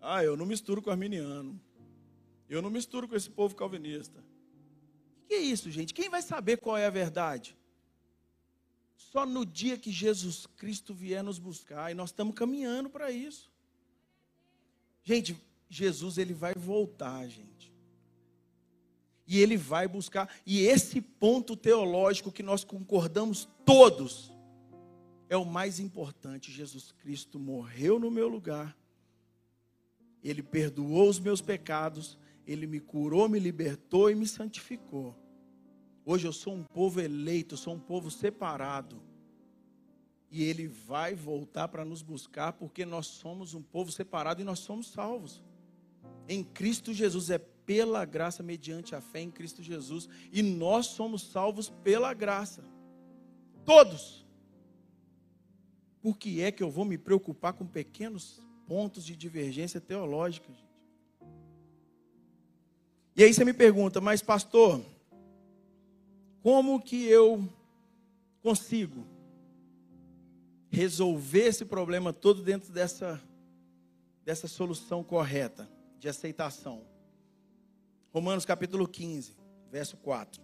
Ah, eu não misturo com arminiano. Eu não misturo com esse povo calvinista. O que é isso, gente? Quem vai saber qual é a verdade? Só no dia que Jesus Cristo vier nos buscar, e nós estamos caminhando para isso. Gente, Jesus ele vai voltar, gente. E ele vai buscar. E esse ponto teológico que nós concordamos todos é o mais importante. Jesus Cristo morreu no meu lugar. Ele perdoou os meus pecados, ele me curou, me libertou e me santificou. Hoje eu sou um povo eleito, sou um povo separado. E ele vai voltar para nos buscar, porque nós somos um povo separado e nós somos salvos. Em Cristo Jesus é pela graça, mediante a fé em Cristo Jesus. E nós somos salvos pela graça. Todos. Por que é que eu vou me preocupar com pequenos pontos de divergência teológica, gente? E aí você me pergunta, mas pastor, como que eu consigo resolver esse problema todo dentro dessa, dessa solução correta de aceitação. Romanos capítulo 15, verso 4.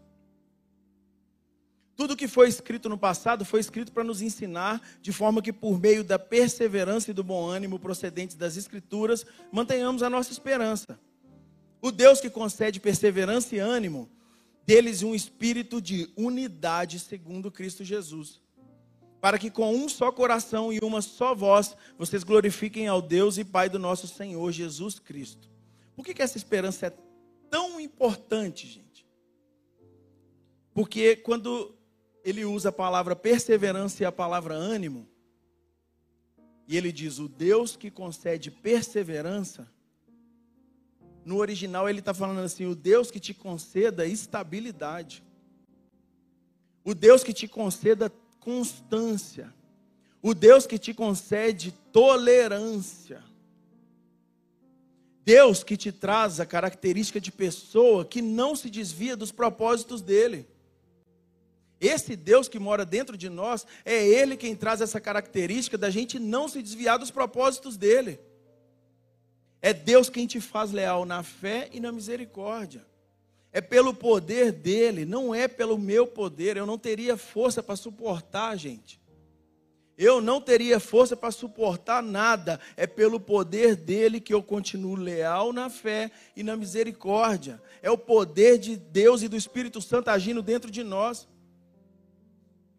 Tudo que foi escrito no passado foi escrito para nos ensinar, de forma que, por meio da perseverança e do bom ânimo procedentes das Escrituras, mantenhamos a nossa esperança. O Deus que concede perseverança e ânimo, deles um espírito de unidade segundo Cristo Jesus para que com um só coração e uma só voz vocês glorifiquem ao Deus e Pai do nosso Senhor Jesus Cristo. Por que, que essa esperança é tão importante, gente? Porque quando ele usa a palavra perseverança e a palavra ânimo, e ele diz o Deus que concede perseverança, no original ele está falando assim: o Deus que te conceda estabilidade, o Deus que te conceda constância. O Deus que te concede tolerância. Deus que te traz a característica de pessoa que não se desvia dos propósitos dele. Esse Deus que mora dentro de nós, é Ele quem traz essa característica da gente não se desviar dos propósitos dele. É Deus quem te faz leal na fé e na misericórdia. É pelo poder dele, não é pelo meu poder. Eu não teria força para suportar, gente. Eu não teria força para suportar nada. É pelo poder dele que eu continuo leal na fé e na misericórdia. É o poder de Deus e do Espírito Santo agindo dentro de nós.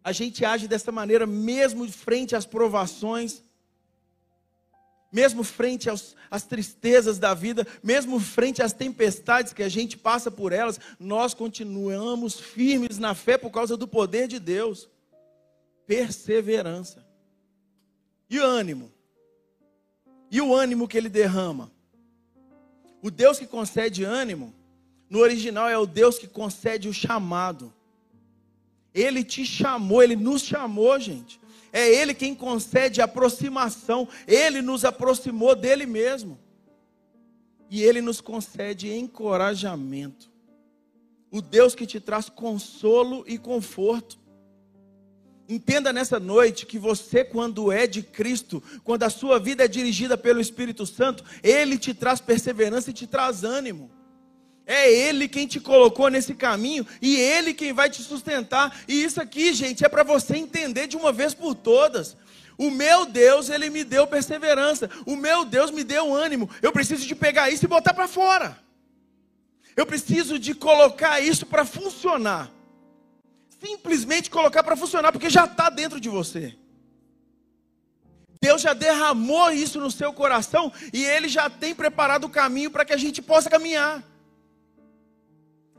A gente age dessa maneira mesmo frente às provações mesmo frente aos, às tristezas da vida, mesmo frente às tempestades que a gente passa por elas, nós continuamos firmes na fé por causa do poder de Deus. Perseverança. E ânimo? E o ânimo que ele derrama? O Deus que concede ânimo, no original é o Deus que concede o chamado. Ele te chamou, ele nos chamou, gente. É Ele quem concede aproximação. Ele nos aproximou dele mesmo. E Ele nos concede encorajamento. O Deus que te traz consolo e conforto. Entenda nessa noite que você, quando é de Cristo, quando a sua vida é dirigida pelo Espírito Santo, Ele te traz perseverança e te traz ânimo. É Ele quem te colocou nesse caminho e Ele quem vai te sustentar. E isso aqui, gente, é para você entender de uma vez por todas. O meu Deus, Ele me deu perseverança. O meu Deus me deu ânimo. Eu preciso de pegar isso e botar para fora. Eu preciso de colocar isso para funcionar. Simplesmente colocar para funcionar, porque já está dentro de você. Deus já derramou isso no seu coração e Ele já tem preparado o caminho para que a gente possa caminhar.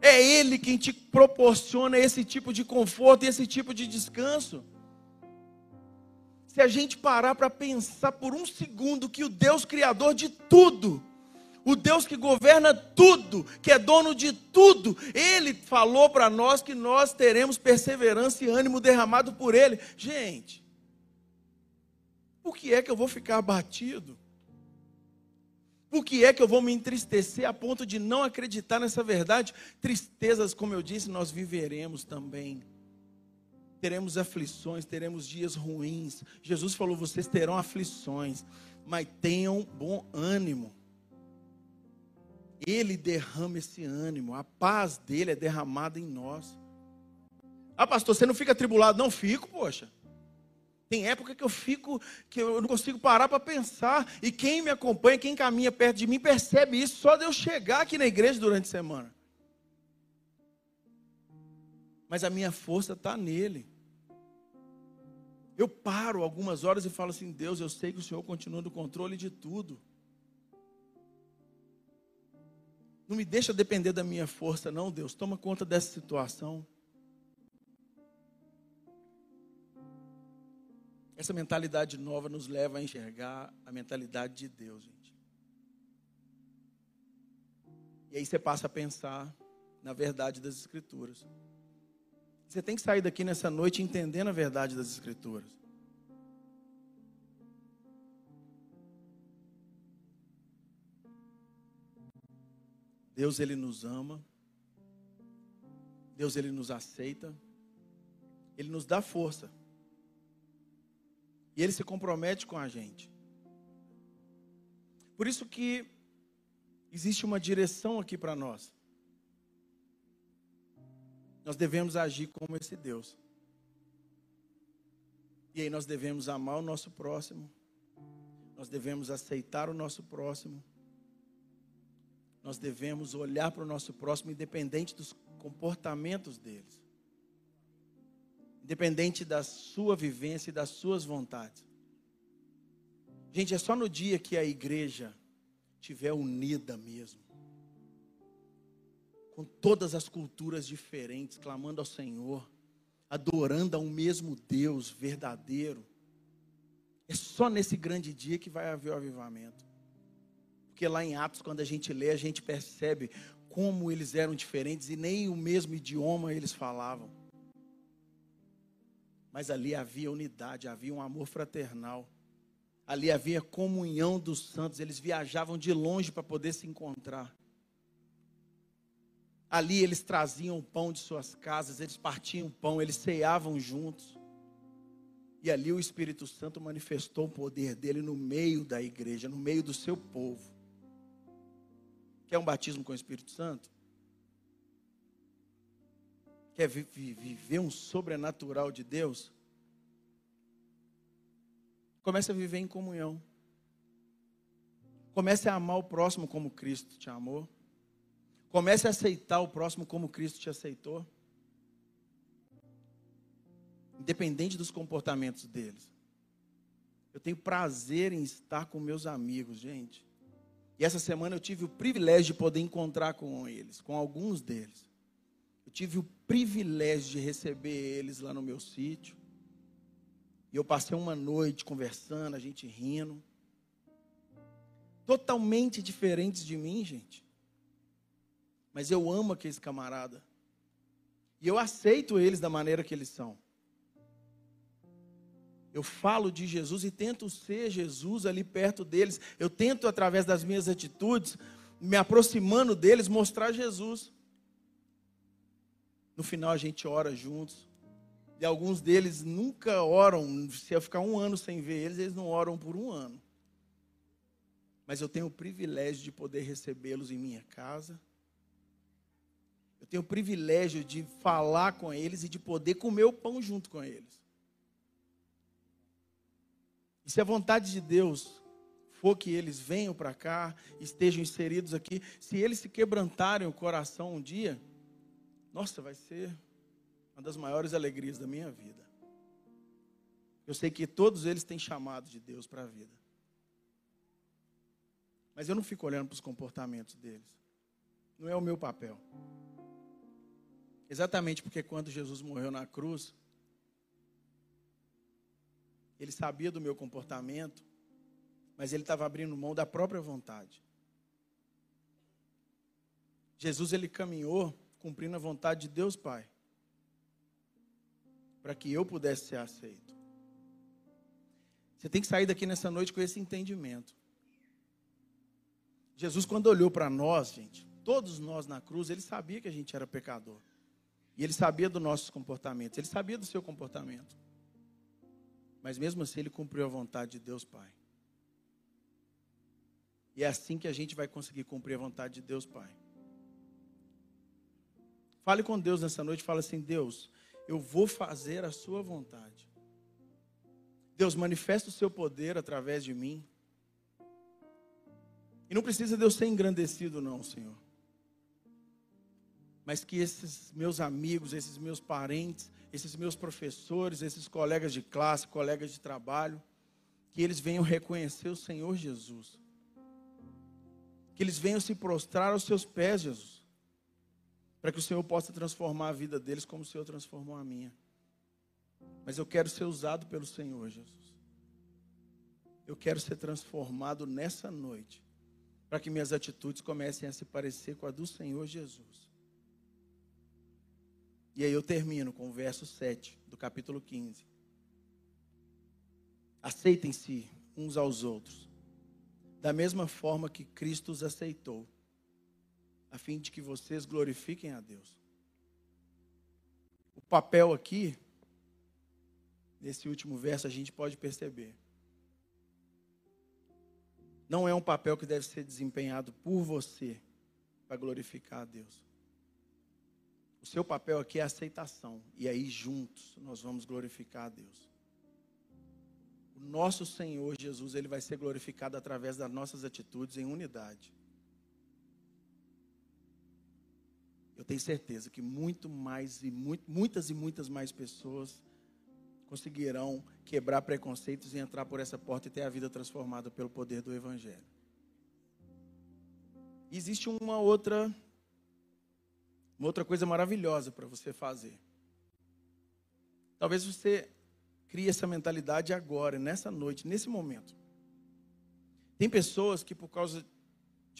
É Ele quem te proporciona esse tipo de conforto e esse tipo de descanso. Se a gente parar para pensar por um segundo que o Deus Criador de tudo, o Deus que governa tudo, que é dono de tudo, Ele falou para nós que nós teremos perseverança e ânimo derramado por Ele. Gente, por que é que eu vou ficar abatido? Por que é que eu vou me entristecer a ponto de não acreditar nessa verdade? Tristezas, como eu disse, nós viveremos também. Teremos aflições, teremos dias ruins. Jesus falou: vocês terão aflições, mas tenham bom ânimo. Ele derrama esse ânimo, a paz dele é derramada em nós. Ah, pastor, você não fica atribulado? Não fico, poxa. Tem época que eu fico, que eu não consigo parar para pensar. E quem me acompanha, quem caminha perto de mim, percebe isso só de eu chegar aqui na igreja durante a semana. Mas a minha força está nele. Eu paro algumas horas e falo assim: Deus, eu sei que o Senhor continua no controle de tudo. Não me deixa depender da minha força, não, Deus. Toma conta dessa situação. Essa mentalidade nova nos leva a enxergar a mentalidade de Deus, gente. E aí você passa a pensar na verdade das Escrituras. Você tem que sair daqui nessa noite entendendo a verdade das Escrituras. Deus, Ele nos ama. Deus, Ele nos aceita. Ele nos dá força. E ele se compromete com a gente. Por isso que existe uma direção aqui para nós. Nós devemos agir como esse Deus. E aí nós devemos amar o nosso próximo. Nós devemos aceitar o nosso próximo. Nós devemos olhar para o nosso próximo independente dos comportamentos deles independente da sua vivência e das suas vontades. Gente, é só no dia que a igreja estiver unida mesmo, com todas as culturas diferentes, clamando ao Senhor, adorando a um mesmo Deus verdadeiro. É só nesse grande dia que vai haver o avivamento. Porque lá em Atos, quando a gente lê, a gente percebe como eles eram diferentes e nem o mesmo idioma eles falavam. Mas ali havia unidade, havia um amor fraternal. Ali havia comunhão dos santos, eles viajavam de longe para poder se encontrar. Ali eles traziam o pão de suas casas, eles partiam o pão, eles ceavam juntos. E ali o Espírito Santo manifestou o poder dele no meio da igreja, no meio do seu povo. Quer um batismo com o Espírito Santo? Quer viver um sobrenatural de Deus? Comece a viver em comunhão. Comece a amar o próximo como Cristo te amou. Comece a aceitar o próximo como Cristo te aceitou. Independente dos comportamentos deles. Eu tenho prazer em estar com meus amigos, gente. E essa semana eu tive o privilégio de poder encontrar com eles, com alguns deles. Eu tive o privilégio de receber eles lá no meu sítio. E eu passei uma noite conversando, a gente rindo. Totalmente diferentes de mim, gente. Mas eu amo aqueles camarada. E eu aceito eles da maneira que eles são. Eu falo de Jesus e tento ser Jesus ali perto deles. Eu tento, através das minhas atitudes, me aproximando deles, mostrar Jesus. No final a gente ora juntos. E alguns deles nunca oram. Se eu ficar um ano sem ver eles, eles não oram por um ano. Mas eu tenho o privilégio de poder recebê-los em minha casa. Eu tenho o privilégio de falar com eles e de poder comer o pão junto com eles. E se a vontade de Deus for que eles venham para cá, estejam inseridos aqui, se eles se quebrantarem o coração um dia, nossa, vai ser uma das maiores alegrias da minha vida. Eu sei que todos eles têm chamado de Deus para a vida. Mas eu não fico olhando para os comportamentos deles. Não é o meu papel. Exatamente porque quando Jesus morreu na cruz, ele sabia do meu comportamento, mas ele estava abrindo mão da própria vontade. Jesus ele caminhou cumprindo a vontade de Deus Pai, para que eu pudesse ser aceito. Você tem que sair daqui nessa noite com esse entendimento. Jesus, quando olhou para nós, gente, todos nós na cruz, ele sabia que a gente era pecador. E ele sabia dos nossos comportamentos, ele sabia do seu comportamento. Mas mesmo assim, ele cumpriu a vontade de Deus Pai. E é assim que a gente vai conseguir cumprir a vontade de Deus Pai. Fale com Deus nessa noite, fala assim: Deus, eu vou fazer a sua vontade. Deus, manifesta o seu poder através de mim. E não precisa Deus ser engrandecido, não, Senhor. Mas que esses meus amigos, esses meus parentes, esses meus professores, esses colegas de classe, colegas de trabalho, que eles venham reconhecer o Senhor Jesus. Que eles venham se prostrar aos seus pés, Jesus. Para que o Senhor possa transformar a vida deles como o Senhor transformou a minha. Mas eu quero ser usado pelo Senhor, Jesus. Eu quero ser transformado nessa noite. Para que minhas atitudes comecem a se parecer com a do Senhor Jesus. E aí eu termino com o verso 7 do capítulo 15. Aceitem-se uns aos outros, da mesma forma que Cristo os aceitou, a fim de que vocês glorifiquem a Deus. O papel aqui, nesse último verso, a gente pode perceber. Não é um papel que deve ser desempenhado por você para glorificar a Deus. O seu papel aqui é aceitação. E aí, juntos, nós vamos glorificar a Deus. O nosso Senhor Jesus, ele vai ser glorificado através das nossas atitudes em unidade. Eu tenho certeza que muito mais e muito, muitas e muitas mais pessoas conseguirão quebrar preconceitos e entrar por essa porta e ter a vida transformada pelo poder do Evangelho. Existe uma outra uma outra coisa maravilhosa para você fazer. Talvez você crie essa mentalidade agora, nessa noite, nesse momento. Tem pessoas que, por causa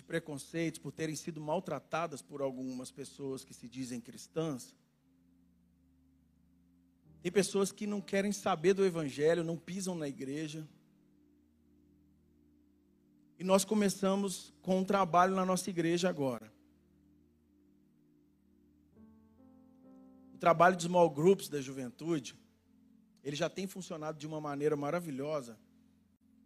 de preconceitos, por terem sido maltratadas por algumas pessoas que se dizem cristãs, tem pessoas que não querem saber do Evangelho, não pisam na igreja. E nós começamos com um trabalho na nossa igreja agora. trabalho de small groups da juventude, ele já tem funcionado de uma maneira maravilhosa.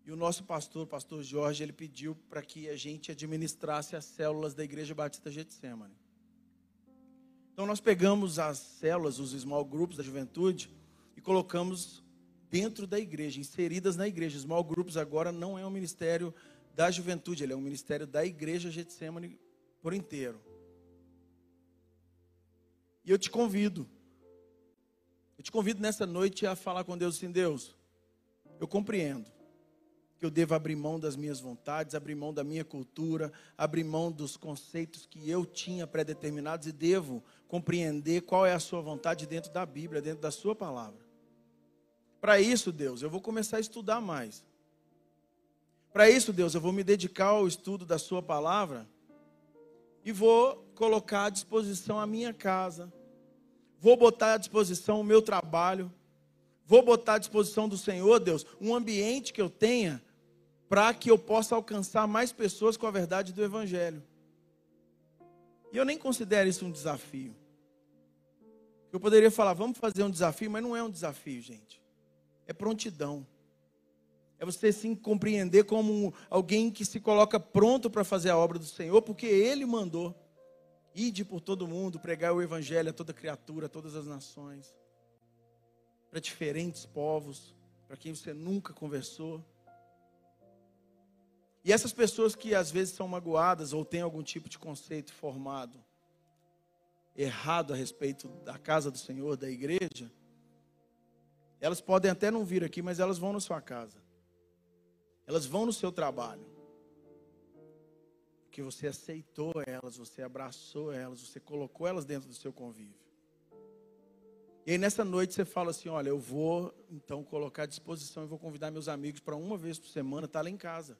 E o nosso pastor, pastor Jorge, ele pediu para que a gente administrasse as células da Igreja Batista Getsemane. Então nós pegamos as células, os small groups da juventude e colocamos dentro da igreja, inseridas na igreja. Small groups agora não é um ministério da juventude, ele é um ministério da Igreja Getsemane por inteiro. E eu te convido. Eu te convido nessa noite a falar com Deus assim: Deus, eu compreendo que eu devo abrir mão das minhas vontades, abrir mão da minha cultura, abrir mão dos conceitos que eu tinha pré-determinados e devo compreender qual é a sua vontade dentro da Bíblia, dentro da sua palavra. Para isso, Deus, eu vou começar a estudar mais. Para isso, Deus, eu vou me dedicar ao estudo da sua palavra e vou colocar à disposição a minha casa, vou botar à disposição o meu trabalho, vou botar à disposição do Senhor, Deus, um ambiente que eu tenha para que eu possa alcançar mais pessoas com a verdade do Evangelho. E eu nem considero isso um desafio. Eu poderia falar, vamos fazer um desafio, mas não é um desafio, gente. É prontidão. É você sim compreender como alguém que se coloca pronto para fazer a obra do Senhor, porque Ele mandou. Ide por todo mundo, pregar o Evangelho a toda criatura, a todas as nações, para diferentes povos, para quem você nunca conversou. E essas pessoas que às vezes são magoadas ou têm algum tipo de conceito formado errado a respeito da casa do Senhor, da igreja, elas podem até não vir aqui, mas elas vão na sua casa. Elas vão no seu trabalho. Porque você aceitou elas, você abraçou elas, você colocou elas dentro do seu convívio. E aí nessa noite você fala assim: olha, eu vou então colocar à disposição e vou convidar meus amigos para uma vez por semana estar lá em casa.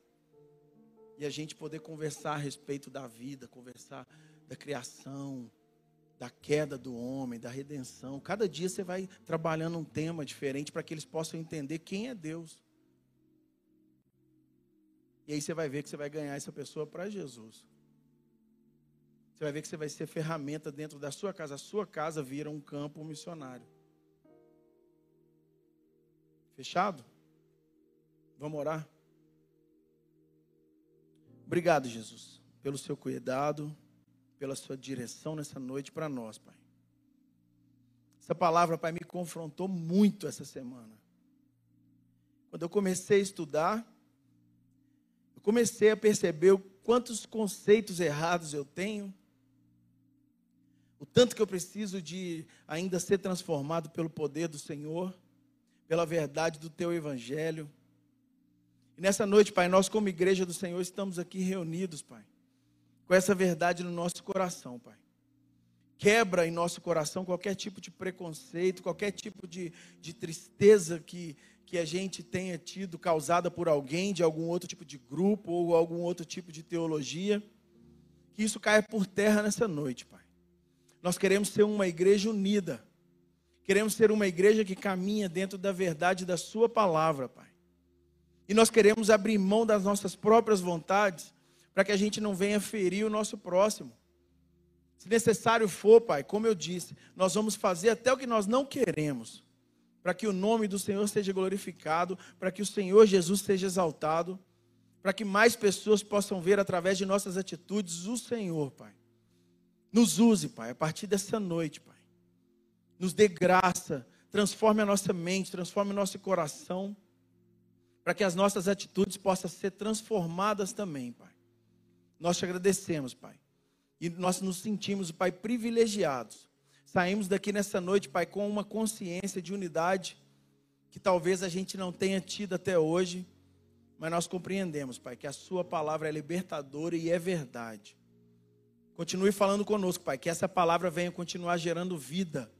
E a gente poder conversar a respeito da vida, conversar da criação, da queda do homem, da redenção. Cada dia você vai trabalhando um tema diferente para que eles possam entender quem é Deus. E aí você vai ver que você vai ganhar essa pessoa para Jesus. Você vai ver que você vai ser ferramenta dentro da sua casa. A sua casa vira um campo missionário. Fechado? Vamos orar? Obrigado, Jesus, pelo seu cuidado, pela sua direção nessa noite para nós, Pai. Essa palavra, Pai, me confrontou muito essa semana. quando eu comecei a estudar, eu comecei a perceber quantos conceitos errados eu tenho, o tanto que eu preciso de ainda ser transformado pelo poder do Senhor, pela verdade do teu evangelho. E nessa noite, Pai, nós como igreja do Senhor estamos aqui reunidos, Pai, com essa verdade no nosso coração, Pai. Quebra em nosso coração qualquer tipo de preconceito, qualquer tipo de, de tristeza que, que a gente tenha tido causada por alguém de algum outro tipo de grupo ou algum outro tipo de teologia. Que isso caia por terra nessa noite, Pai. Nós queremos ser uma igreja unida. Queremos ser uma igreja que caminha dentro da verdade da Sua palavra, Pai. E nós queremos abrir mão das nossas próprias vontades para que a gente não venha ferir o nosso próximo. Se necessário for, Pai, como eu disse, nós vamos fazer até o que nós não queremos, para que o nome do Senhor seja glorificado, para que o Senhor Jesus seja exaltado, para que mais pessoas possam ver através de nossas atitudes o Senhor, Pai. Nos use, Pai, a partir dessa noite, Pai. Nos dê graça, transforme a nossa mente, transforme o nosso coração para que as nossas atitudes possam ser transformadas também, Pai. Nós te agradecemos, Pai. E nós nos sentimos, Pai, privilegiados. Saímos daqui nessa noite, Pai, com uma consciência de unidade que talvez a gente não tenha tido até hoje, mas nós compreendemos, Pai, que a Sua palavra é libertadora e é verdade. Continue falando conosco, Pai, que essa palavra venha continuar gerando vida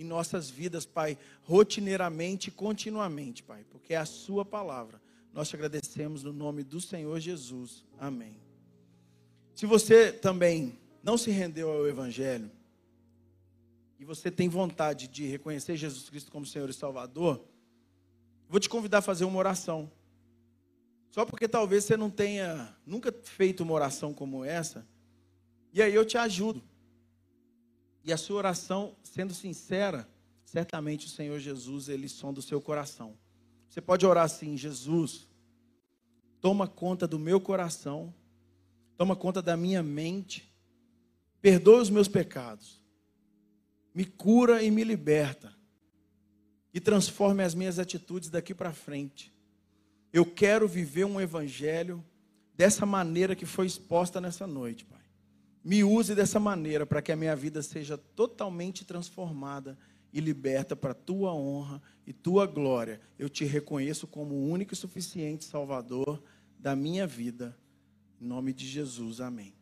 em nossas vidas, Pai, rotineiramente e continuamente, Pai, porque é a Sua palavra. Nós te agradecemos no nome do Senhor Jesus. Amém. Se você também não se rendeu ao Evangelho e você tem vontade de reconhecer Jesus Cristo como Senhor e Salvador, vou te convidar a fazer uma oração. Só porque talvez você não tenha nunca feito uma oração como essa, e aí eu te ajudo. E a sua oração, sendo sincera, certamente o Senhor Jesus, ele sonda o seu coração. Você pode orar assim: Jesus, toma conta do meu coração, toma conta da minha mente, perdoa os meus pecados, me cura e me liberta, e transforme as minhas atitudes daqui para frente. Eu quero viver um evangelho dessa maneira que foi exposta nessa noite, Pai. Me use dessa maneira para que a minha vida seja totalmente transformada e liberta para tua honra e tua glória. Eu te reconheço como o único e suficiente Salvador da minha vida. Em nome de Jesus, amém.